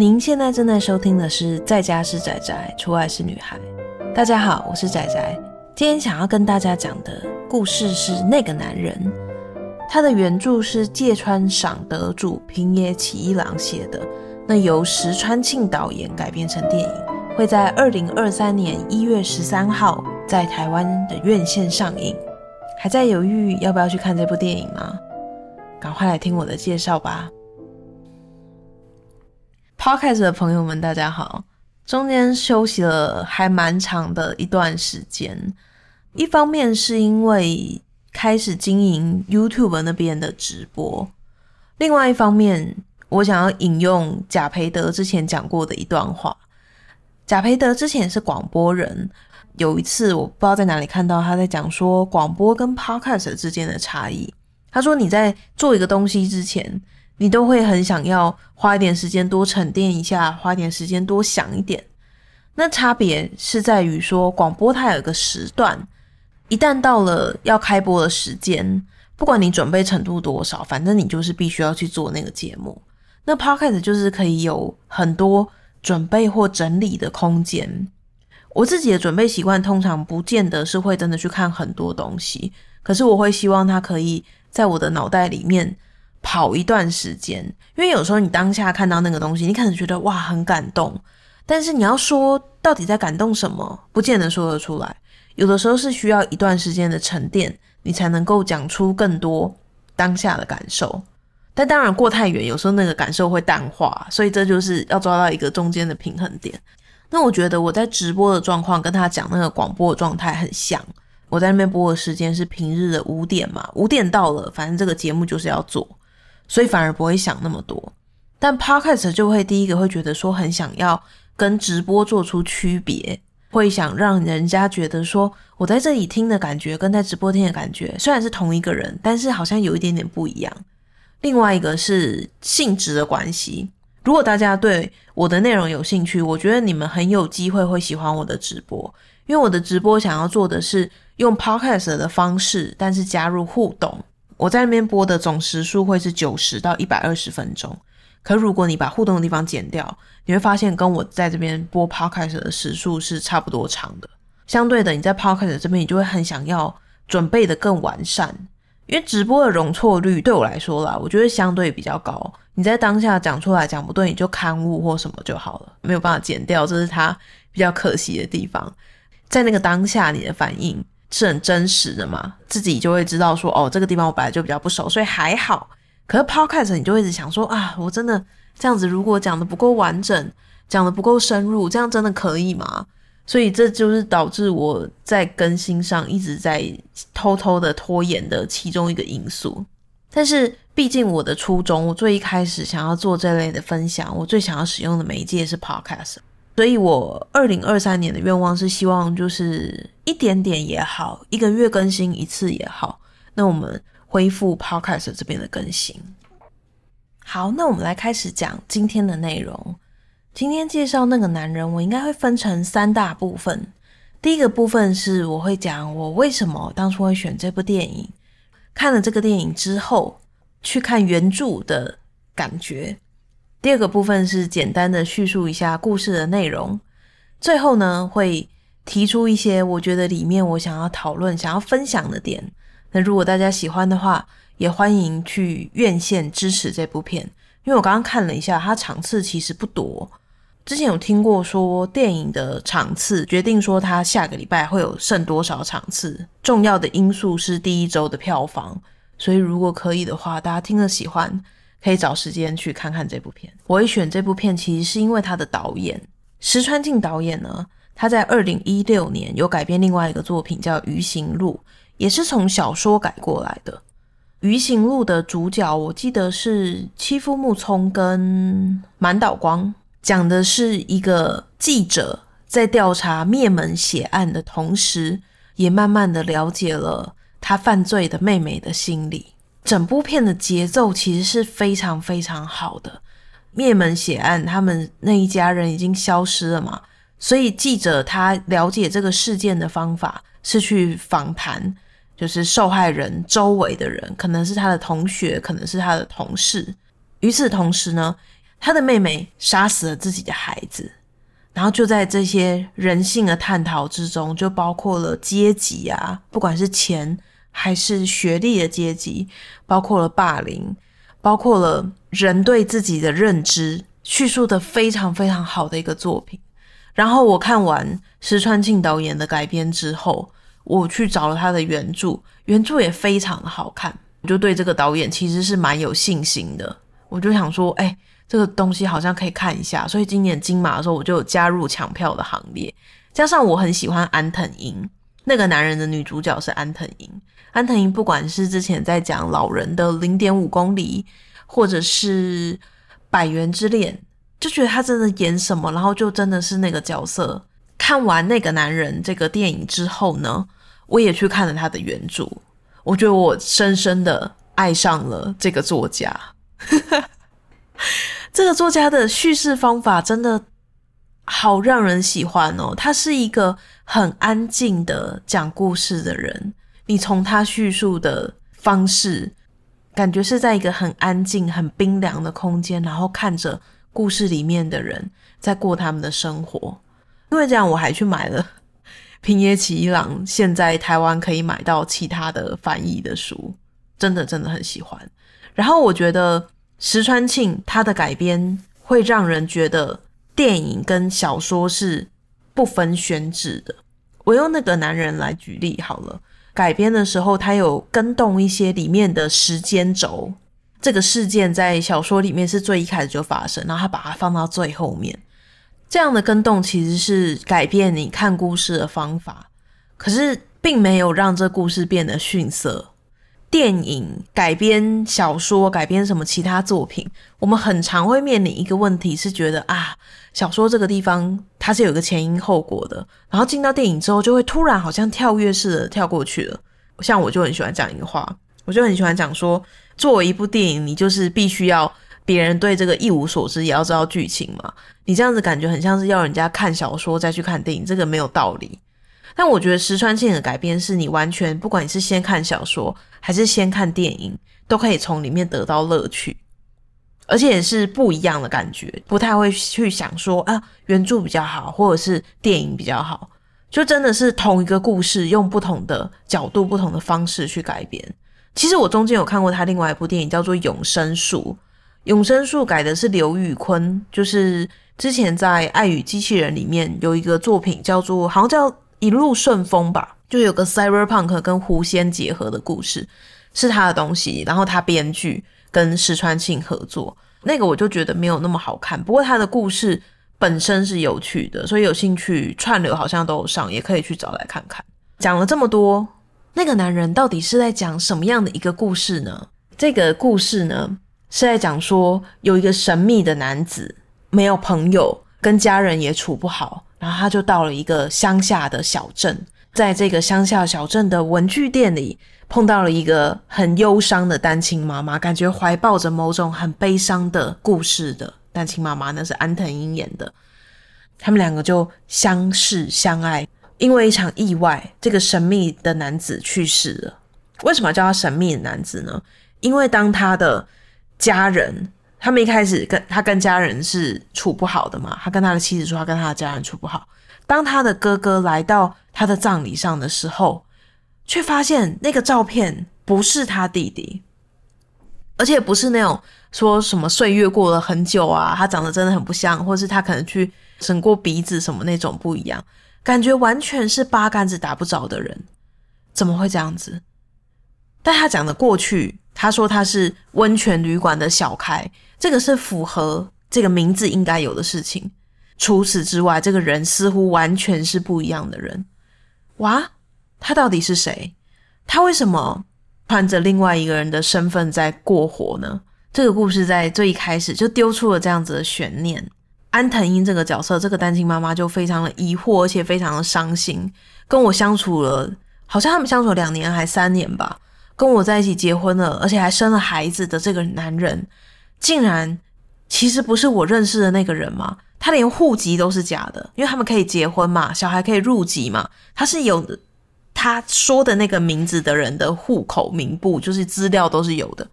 您现在正在收听的是《在家是宅宅，出外是女孩》。大家好，我是仔仔。今天想要跟大家讲的故事是《那个男人》，他的原著是芥川赏得主平野启一郎写的，那由石川庆导演改编成电影，会在二零二三年一月十三号在台湾的院线上映。还在犹豫要不要去看这部电影吗？赶快来听我的介绍吧。Podcast 的朋友们，大家好。中间休息了还蛮长的一段时间，一方面是因为开始经营 YouTube 那边的直播，另外一方面，我想要引用贾培德之前讲过的一段话。贾培德之前是广播人，有一次我不知道在哪里看到他在讲说广播跟 Podcast 之间的差异。他说你在做一个东西之前，你都会很想要花一点时间多沉淀一下，花一点时间多想一点。那差别是在于说，广播它有一个时段，一旦到了要开播的时间，不管你准备程度多少，反正你就是必须要去做那个节目。那 Podcast 就是可以有很多准备或整理的空间。我自己的准备习惯通常不见得是会真的去看很多东西，可是我会希望它可以在我的脑袋里面。跑一段时间，因为有时候你当下看到那个东西，你可能觉得哇很感动，但是你要说到底在感动什么，不见得说得出来。有的时候是需要一段时间的沉淀，你才能够讲出更多当下的感受。但当然过太远，有时候那个感受会淡化，所以这就是要抓到一个中间的平衡点。那我觉得我在直播的状况跟他讲那个广播的状态很像。我在那边播的时间是平日的五点嘛，五点到了，反正这个节目就是要做。所以反而不会想那么多，但 Podcast 就会第一个会觉得说很想要跟直播做出区别，会想让人家觉得说我在这里听的感觉跟在直播听的感觉虽然是同一个人，但是好像有一点点不一样。另外一个是性质的关系，如果大家对我的内容有兴趣，我觉得你们很有机会会喜欢我的直播，因为我的直播想要做的是用 Podcast 的方式，但是加入互动。我在那边播的总时数会是九十到一百二十分钟，可如果你把互动的地方剪掉，你会发现跟我在这边播 Podcast 的时数是差不多长的。相对的，你在 Podcast 这边，你就会很想要准备的更完善，因为直播的容错率对我来说啦，我觉得相对比较高。你在当下讲出来讲不对，你就勘误或什么就好了，没有办法剪掉，这是它比较可惜的地方。在那个当下，你的反应。是很真实的嘛，自己就会知道说，哦，这个地方我本来就比较不熟，所以还好。可是 Podcast 你就会一直想说，啊，我真的这样子，如果讲的不够完整，讲的不够深入，这样真的可以吗？所以这就是导致我在更新上一直在偷偷的拖延的其中一个因素。但是毕竟我的初衷，我最一开始想要做这类的分享，我最想要使用的媒介是 Podcast。所以，我二零二三年的愿望是希望，就是一点点也好，一个月更新一次也好。那我们恢复 Podcast 这边的更新。好，那我们来开始讲今天的内容。今天介绍那个男人，我应该会分成三大部分。第一个部分是我会讲我为什么当初会选这部电影，看了这个电影之后去看原著的感觉。第二个部分是简单的叙述一下故事的内容，最后呢会提出一些我觉得里面我想要讨论、想要分享的点。那如果大家喜欢的话，也欢迎去院线支持这部片，因为我刚刚看了一下，它场次其实不多。之前有听过说电影的场次决定说它下个礼拜会有剩多少场次，重要的因素是第一周的票房。所以如果可以的话，大家听了喜欢。可以找时间去看看这部片。我会选这部片，其实是因为他的导演石川庆导演呢，他在二零一六年有改编另外一个作品叫《鱼行录》，也是从小说改过来的。《鱼行录》的主角我记得是妻夫木聪跟满岛光，讲的是一个记者在调查灭门血案的同时，也慢慢的了解了他犯罪的妹妹的心理。整部片的节奏其实是非常非常好的。灭门血案，他们那一家人已经消失了嘛，所以记者他了解这个事件的方法是去访谈，就是受害人周围的人，可能是他的同学，可能是他的同事。与此同时呢，他的妹妹杀死了自己的孩子，然后就在这些人性的探讨之中，就包括了阶级啊，不管是钱还是学历的阶级，包括了霸凌，包括了人对自己的认知，叙述的非常非常好的一个作品。然后我看完石川庆导演的改编之后，我去找了他的原著，原著也非常的好看，我就对这个导演其实是蛮有信心的。我就想说，哎。这个东西好像可以看一下，所以今年金马的时候我就加入抢票的行列。加上我很喜欢安藤樱，那个男人的女主角是安藤樱。安藤樱不管是之前在讲老人的零点五公里，或者是百元之恋，就觉得他真的演什么，然后就真的是那个角色。看完那个男人这个电影之后呢，我也去看了他的原著，我觉得我深深的爱上了这个作家。这个作家的叙事方法真的好让人喜欢哦。他是一个很安静的讲故事的人，你从他叙述的方式，感觉是在一个很安静、很冰凉的空间，然后看着故事里面的人在过他们的生活。因为这样，我还去买了平野启一郎现在台湾可以买到其他的翻译的书，真的真的很喜欢。然后我觉得。石川庆他的改编会让人觉得电影跟小说是不分宣制的。我用那个男人来举例好了，改编的时候他有更动一些里面的时间轴，这个事件在小说里面是最一开始就发生，然后他把它放到最后面，这样的更动其实是改变你看故事的方法，可是并没有让这故事变得逊色。电影改编小说改编什么其他作品，我们很常会面临一个问题，是觉得啊，小说这个地方它是有个前因后果的，然后进到电影之后就会突然好像跳跃式的跳过去了。像我就很喜欢讲一个话，我就很喜欢讲说，作为一部电影，你就是必须要别人对这个一无所知，也要知道剧情嘛。你这样子感觉很像是要人家看小说再去看电影，这个没有道理。但我觉得石川庆的改编是你完全不管你是先看小说还是先看电影，都可以从里面得到乐趣，而且也是不一样的感觉，不太会去想说啊原著比较好，或者是电影比较好，就真的是同一个故事用不同的角度、不同的方式去改编。其实我中间有看过他另外一部电影叫做《永生树》，《永生树》改的是刘宇昆，就是之前在《爱与机器人》里面有一个作品叫做好像叫。一路顺风吧，就有个 cyberpunk 跟狐仙结合的故事，是他的东西。然后他编剧跟石川庆合作，那个我就觉得没有那么好看。不过他的故事本身是有趣的，所以有兴趣串流好像都有上，也可以去找来看看。讲了这么多，那个男人到底是在讲什么样的一个故事呢？这个故事呢是在讲说有一个神秘的男子，没有朋友，跟家人也处不好。然后他就到了一个乡下的小镇，在这个乡下小镇的文具店里，碰到了一个很忧伤的单亲妈妈，感觉怀抱着某种很悲伤的故事的单亲妈妈，那是安藤樱演的。他们两个就相识相爱，因为一场意外，这个神秘的男子去世了。为什么叫他神秘的男子呢？因为当他的家人。他们一开始跟他跟家人是处不好的嘛，他跟他的妻子说他跟他的家人处不好。当他的哥哥来到他的葬礼上的时候，却发现那个照片不是他弟弟，而且不是那种说什么岁月过了很久啊，他长得真的很不像，或是他可能去整过鼻子什么那种不一样，感觉完全是八竿子打不着的人，怎么会这样子？但他讲的过去。他说他是温泉旅馆的小开，这个是符合这个名字应该有的事情。除此之外，这个人似乎完全是不一样的人。哇，他到底是谁？他为什么穿着另外一个人的身份在过活呢？这个故事在最一开始就丢出了这样子的悬念。安藤英这个角色，这个单亲妈妈就非常的疑惑，而且非常的伤心。跟我相处了，好像他们相处了两年还三年吧。跟我在一起结婚了，而且还生了孩子的这个男人，竟然其实不是我认识的那个人吗？他连户籍都是假的，因为他们可以结婚嘛，小孩可以入籍嘛，他是有他说的那个名字的人的户口名簿，就是资料都是有的。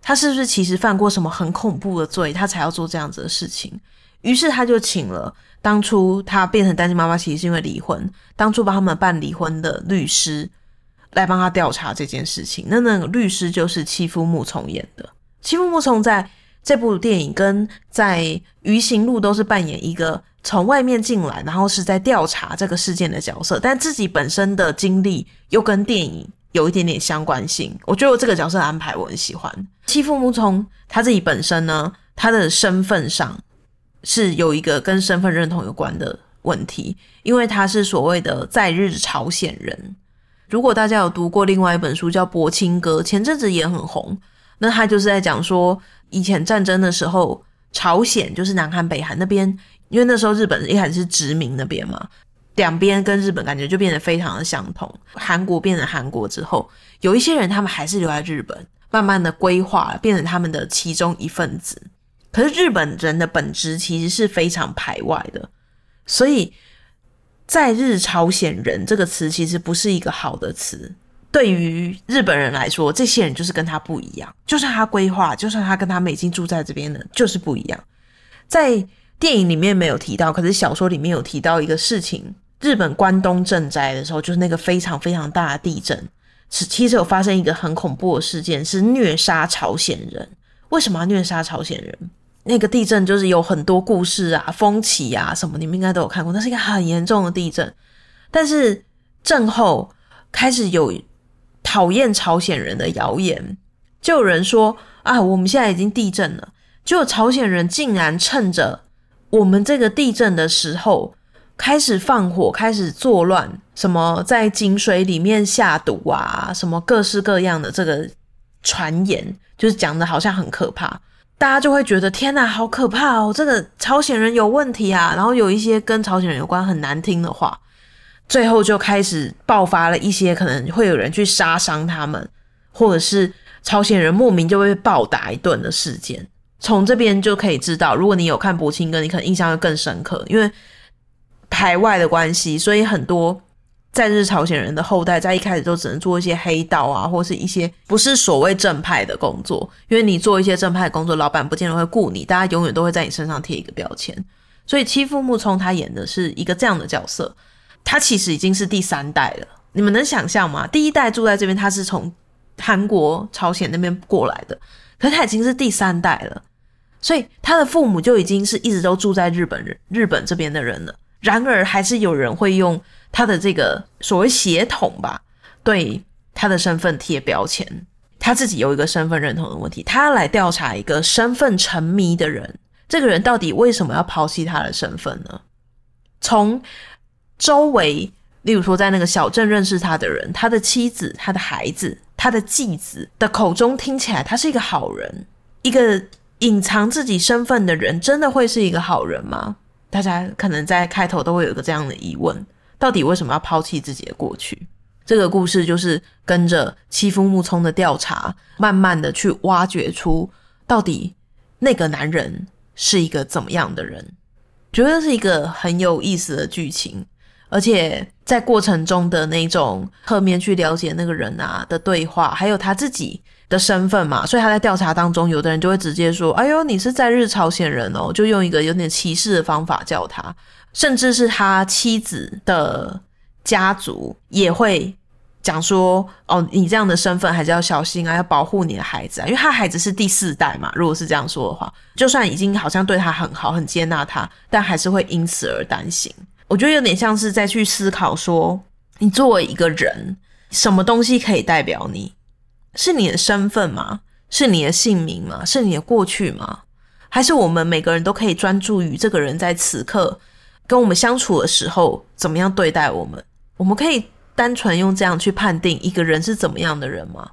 他是不是其实犯过什么很恐怖的罪，他才要做这样子的事情？于是他就请了当初他变成单亲妈妈，其实是因为离婚，当初帮他们办离婚的律师来帮他调查这件事情。那那个律师就是欺夫木从演的。欺夫木从在这部电影跟在《鱼形路》都是扮演一个从外面进来，然后是在调查这个事件的角色，但自己本身的经历又跟电影有一点点相关性。我觉得我这个角色的安排我很喜欢。妻夫木聪他自己本身呢，他的身份上是有一个跟身份认同有关的问题，因为他是所谓的在日朝鲜人。如果大家有读过另外一本书叫《柏青哥》，前阵子也很红，那他就是在讲说。以前战争的时候，朝鲜就是南韩、北韩那边，因为那时候日本一开始是殖民那边嘛，两边跟日本感觉就变得非常的相同。韩国变成韩国之后，有一些人他们还是留在日本，慢慢的规划，变成他们的其中一份子。可是日本人的本质其实是非常排外的，所以在日朝鲜人这个词其实不是一个好的词。对于日本人来说，这些人就是跟他不一样。就算他规划，就算他跟他们已经住在这边了，就是不一样。在电影里面没有提到，可是小说里面有提到一个事情：日本关东震灾的时候，就是那个非常非常大的地震，是其实有发生一个很恐怖的事件，是虐杀朝鲜人。为什么要虐杀朝鲜人？那个地震就是有很多故事啊、风起啊什么，你们应该都有看过。那是一个很严重的地震，但是震后开始有。讨厌朝鲜人的谣言，就有人说啊，我们现在已经地震了，就朝鲜人竟然趁着我们这个地震的时候开始放火，开始作乱，什么在井水里面下毒啊，什么各式各样的这个传言，就是讲的好像很可怕，大家就会觉得天哪，好可怕哦，这个朝鲜人有问题啊，然后有一些跟朝鲜人有关很难听的话。最后就开始爆发了一些可能会有人去杀伤他们，或者是朝鲜人莫名就会被暴打一顿的事件。从这边就可以知道，如果你有看《柏青哥》，你可能印象会更深刻，因为排外的关系，所以很多在日朝鲜人的后代在一开始都只能做一些黑道啊，或是一些不是所谓正派的工作。因为你做一些正派的工作，老板不见得会雇你，大家永远都会在你身上贴一个标签。所以欺负木聪他演的是一个这样的角色。他其实已经是第三代了，你们能想象吗？第一代住在这边，他是从韩国、朝鲜那边过来的，可他已经是第三代了，所以他的父母就已经是一直都住在日本人、日本这边的人了。然而，还是有人会用他的这个所谓血统吧，对他的身份贴标签。他自己有一个身份认同的问题，他来调查一个身份沉迷的人，这个人到底为什么要抛弃他的身份呢？从周围，例如说，在那个小镇认识他的人，他的妻子、他的孩子、他的继子的口中听起来，他是一个好人。一个隐藏自己身份的人，真的会是一个好人吗？大家可能在开头都会有一个这样的疑问：到底为什么要抛弃自己的过去？这个故事就是跟着妻夫木聪的调查，慢慢的去挖掘出到底那个男人是一个怎么样的人。觉得是一个很有意思的剧情。而且在过程中的那种侧面去了解那个人啊的对话，还有他自己的身份嘛，所以他在调查当中，有的人就会直接说：“哎呦，你是在日朝鲜人哦。”就用一个有点歧视的方法叫他，甚至是他妻子的家族也会讲说：“哦，你这样的身份还是要小心啊，要保护你的孩子啊，因为他孩子是第四代嘛。如果是这样说的话，就算已经好像对他很好、很接纳他，但还是会因此而担心。”我觉得有点像是在去思考说，你作为一个人，什么东西可以代表你？是你的身份吗？是你的姓名吗？是你的过去吗？还是我们每个人都可以专注于这个人在此刻跟我们相处的时候怎么样对待我们？我们可以单纯用这样去判定一个人是怎么样的人吗？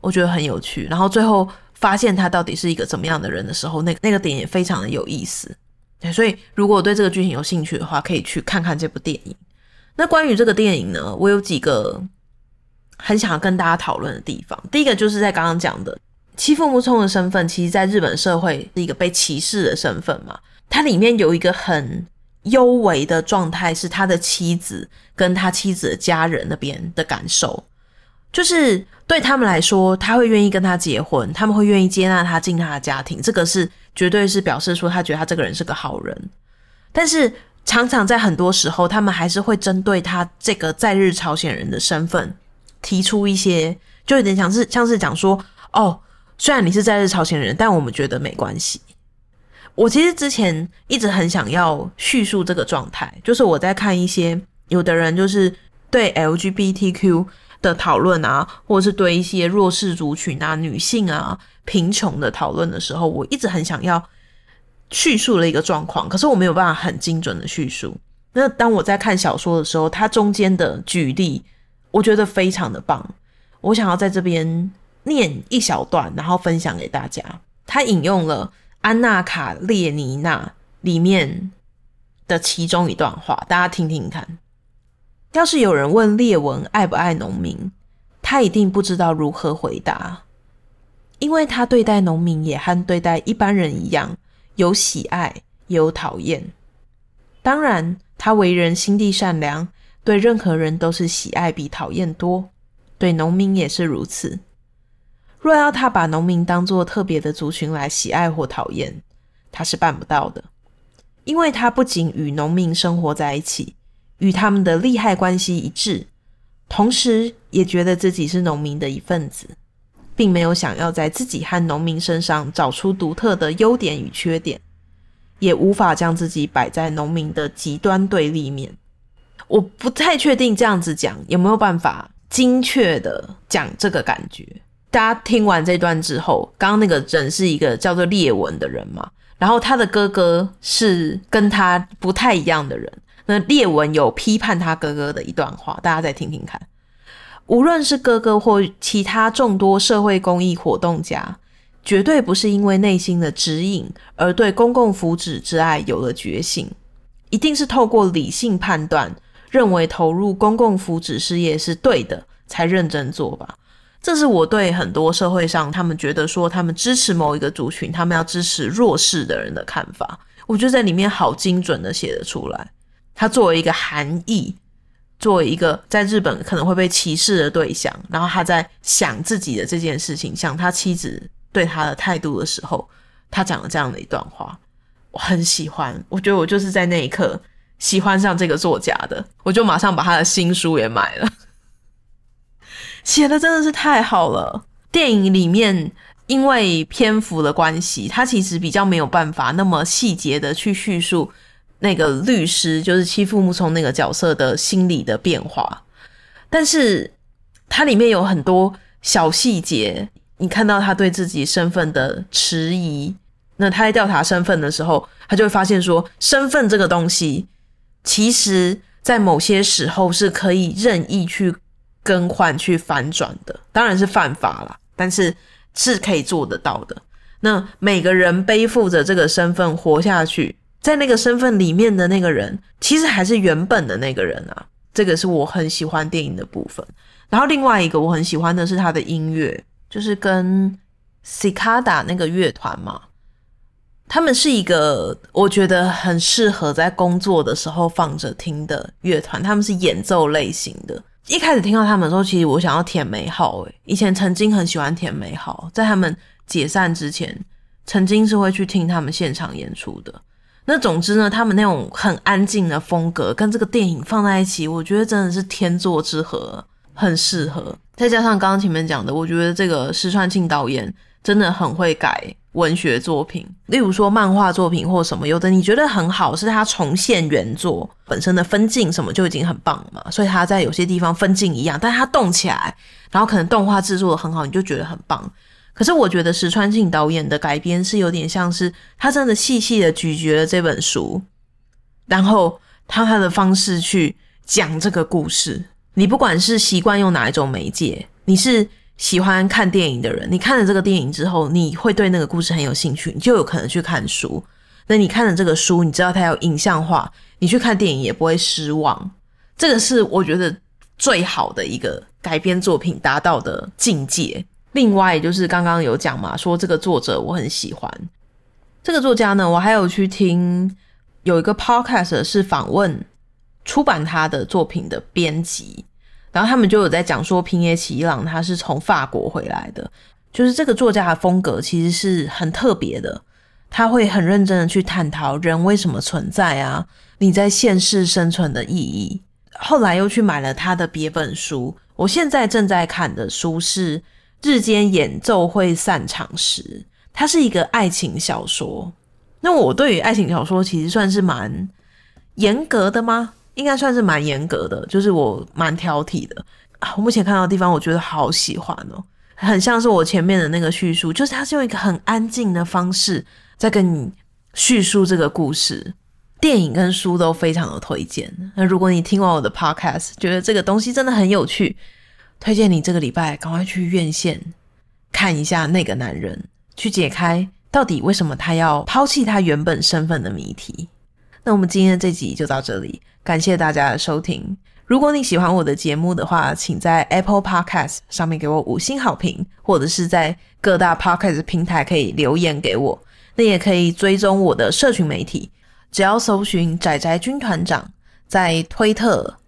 我觉得很有趣。然后最后发现他到底是一个怎么样的人的时候，那那个点也非常的有意思。对，所以如果对这个剧情有兴趣的话，可以去看看这部电影。那关于这个电影呢，我有几个很想要跟大家讨论的地方。第一个就是在刚刚讲的妻夫木聪的身份，其实在日本社会是一个被歧视的身份嘛。它里面有一个很幽微的状态，是他的妻子跟他妻子的家人那边的感受。就是对他们来说，他会愿意跟他结婚，他们会愿意接纳他进他的家庭，这个是绝对是表示说他觉得他这个人是个好人。但是常常在很多时候，他们还是会针对他这个在日朝鲜人的身份提出一些，就有点像是像是讲说，哦，虽然你是在日朝鲜人，但我们觉得没关系。我其实之前一直很想要叙述这个状态，就是我在看一些有的人就是对 LGBTQ 的讨论啊，或者是对一些弱势族群啊、女性啊、贫穷的讨论的时候，我一直很想要叙述的一个状况，可是我没有办法很精准的叙述。那当我在看小说的时候，它中间的举例，我觉得非常的棒，我想要在这边念一小段，然后分享给大家。他引用了。安娜卡列尼娜里面的其中一段话，大家听听看。要是有人问列文爱不爱农民，他一定不知道如何回答，因为他对待农民也和对待一般人一样，有喜爱也有讨厌。当然，他为人心地善良，对任何人都是喜爱比讨厌多，对农民也是如此。若要他把农民当作特别的族群来喜爱或讨厌，他是办不到的，因为他不仅与农民生活在一起，与他们的利害关系一致，同时也觉得自己是农民的一份子，并没有想要在自己和农民身上找出独特的优点与缺点，也无法将自己摆在农民的极端对立面。我不太确定这样子讲有没有办法精确的讲这个感觉。大家听完这段之后，刚刚那个人是一个叫做列文的人嘛，然后他的哥哥是跟他不太一样的人。那列文有批判他哥哥的一段话，大家再听听看。无论是哥哥或其他众多社会公益活动家，绝对不是因为内心的指引而对公共福祉之爱有了觉醒，一定是透过理性判断，认为投入公共福祉事业是对的，才认真做吧。这是我对很多社会上他们觉得说他们支持某一个族群，他们要支持弱势的人的看法，我觉得在里面好精准的写得出来。他作为一个韩裔，作为一个在日本可能会被歧视的对象，然后他在想自己的这件事情，想他妻子对他的态度的时候，他讲了这样的一段话，我很喜欢。我觉得我就是在那一刻喜欢上这个作家的，我就马上把他的新书也买了。写的真的是太好了。电影里面因为篇幅的关系，他其实比较没有办法那么细节的去叙述那个律师，就是欺负木聪那个角色的心理的变化。但是它里面有很多小细节，你看到他对自己身份的迟疑。那他在调查身份的时候，他就会发现说，身份这个东西，其实在某些时候是可以任意去。更换去反转的，当然是犯法啦，但是是可以做得到的。那每个人背负着这个身份活下去，在那个身份里面的那个人，其实还是原本的那个人啊。这个是我很喜欢电影的部分。然后另外一个我很喜欢的是他的音乐，就是跟 Cicada 那个乐团嘛，他们是一个我觉得很适合在工作的时候放着听的乐团，他们是演奏类型的。一开始听到他们的时候，其实我想要甜美好。诶，以前曾经很喜欢甜美好，在他们解散之前，曾经是会去听他们现场演出的。那总之呢，他们那种很安静的风格跟这个电影放在一起，我觉得真的是天作之合，很适合。再加上刚刚前面讲的，我觉得这个石川庆导演真的很会改。文学作品，例如说漫画作品或什么，有的你觉得很好，是他重现原作本身的分镜什么就已经很棒了嘛。所以他在有些地方分镜一样，但是他动起来，然后可能动画制作的很好，你就觉得很棒。可是我觉得石川庆导演的改编是有点像是他真的细细的咀嚼了这本书，然后他他的方式去讲这个故事。你不管是习惯用哪一种媒介，你是。喜欢看电影的人，你看了这个电影之后，你会对那个故事很有兴趣，你就有可能去看书。那你看了这个书，你知道它有影像化，你去看电影也不会失望。这个是我觉得最好的一个改编作品达到的境界。另外，就是刚刚有讲嘛，说这个作者我很喜欢这个作家呢，我还有去听有一个 podcast 是访问出版他的作品的编辑。然后他们就有在讲说平野启一郎他是从法国回来的，就是这个作家的风格其实是很特别的，他会很认真的去探讨人为什么存在啊，你在现世生存的意义。后来又去买了他的别本书，我现在正在看的书是《日间演奏会散场时》，它是一个爱情小说。那我对于爱情小说其实算是蛮严格的吗？应该算是蛮严格的，就是我蛮挑剔的啊。我目前看到的地方，我觉得好喜欢哦，很像是我前面的那个叙述，就是他是用一个很安静的方式在跟你叙述这个故事。电影跟书都非常的推荐。那如果你听完我的 podcast，觉得这个东西真的很有趣，推荐你这个礼拜赶快去院线看一下那个男人，去解开到底为什么他要抛弃他原本身份的谜题。那我们今天的这集就到这里，感谢大家的收听。如果你喜欢我的节目的话，请在 Apple Podcast 上面给我五星好评，或者是在各大 Podcast 平台可以留言给我。那也可以追踪我的社群媒体，只要搜寻“宅宅军团长”，在推特、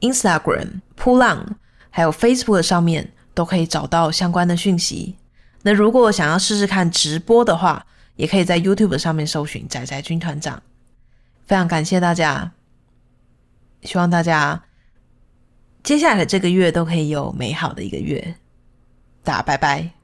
Instagram、噗浪还有 Facebook 上面都可以找到相关的讯息。那如果想要试试看直播的话，也可以在 YouTube 上面搜寻“宅宅军团长”。非常感谢大家，希望大家接下来的这个月都可以有美好的一个月。大家拜拜。